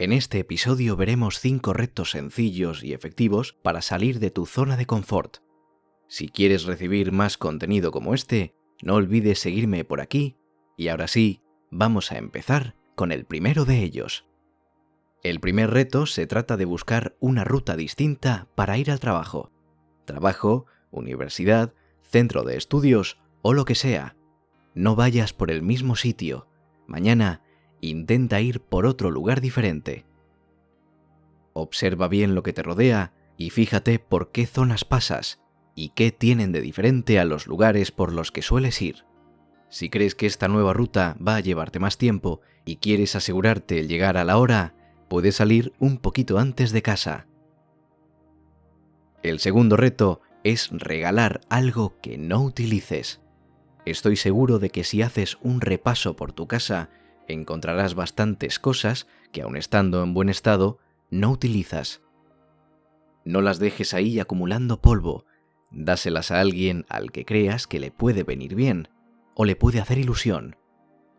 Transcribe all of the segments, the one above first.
En este episodio veremos 5 retos sencillos y efectivos para salir de tu zona de confort. Si quieres recibir más contenido como este, no olvides seguirme por aquí y ahora sí, vamos a empezar con el primero de ellos. El primer reto se trata de buscar una ruta distinta para ir al trabajo. Trabajo, universidad, centro de estudios o lo que sea. No vayas por el mismo sitio. Mañana intenta ir por otro lugar diferente. Observa bien lo que te rodea y fíjate por qué zonas pasas y qué tienen de diferente a los lugares por los que sueles ir. Si crees que esta nueva ruta va a llevarte más tiempo y quieres asegurarte el llegar a la hora, puedes salir un poquito antes de casa. El segundo reto es regalar algo que no utilices. Estoy seguro de que si haces un repaso por tu casa, encontrarás bastantes cosas que aun estando en buen estado, no utilizas. No las dejes ahí acumulando polvo, dáselas a alguien al que creas que le puede venir bien o le puede hacer ilusión.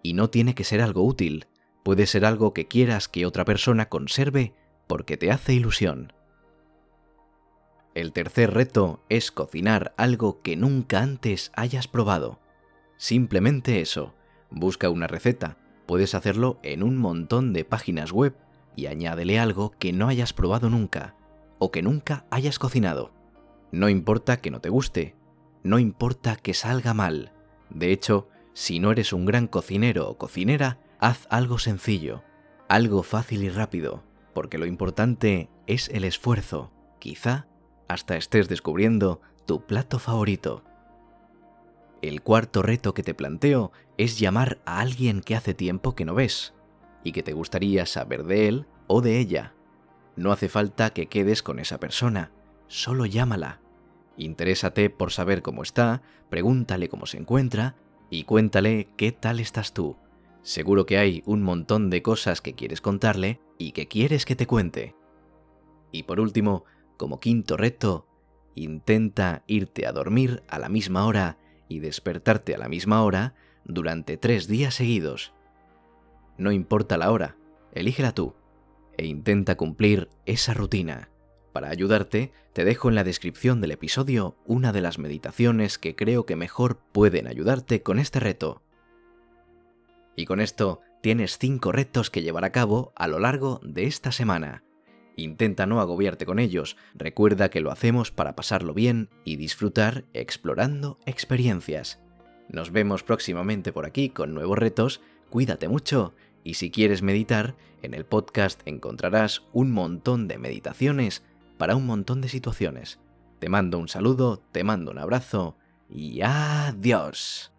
Y no tiene que ser algo útil, puede ser algo que quieras que otra persona conserve porque te hace ilusión. El tercer reto es cocinar algo que nunca antes hayas probado. Simplemente eso, busca una receta, puedes hacerlo en un montón de páginas web y añádele algo que no hayas probado nunca o que nunca hayas cocinado. No importa que no te guste, no importa que salga mal. De hecho, si no eres un gran cocinero o cocinera, haz algo sencillo, algo fácil y rápido, porque lo importante es el esfuerzo. Quizá hasta estés descubriendo tu plato favorito. El cuarto reto que te planteo es llamar a alguien que hace tiempo que no ves y que te gustaría saber de él o de ella. No hace falta que quedes con esa persona, solo llámala. Interésate por saber cómo está, pregúntale cómo se encuentra y cuéntale qué tal estás tú. Seguro que hay un montón de cosas que quieres contarle y que quieres que te cuente. Y por último, como quinto reto, intenta irte a dormir a la misma hora y despertarte a la misma hora durante tres días seguidos. No importa la hora, elígela tú e intenta cumplir esa rutina. Para ayudarte, te dejo en la descripción del episodio una de las meditaciones que creo que mejor pueden ayudarte con este reto. Y con esto tienes cinco retos que llevar a cabo a lo largo de esta semana. Intenta no agobiarte con ellos, recuerda que lo hacemos para pasarlo bien y disfrutar explorando experiencias. Nos vemos próximamente por aquí con nuevos retos, cuídate mucho y si quieres meditar, en el podcast encontrarás un montón de meditaciones para un montón de situaciones. Te mando un saludo, te mando un abrazo y adiós.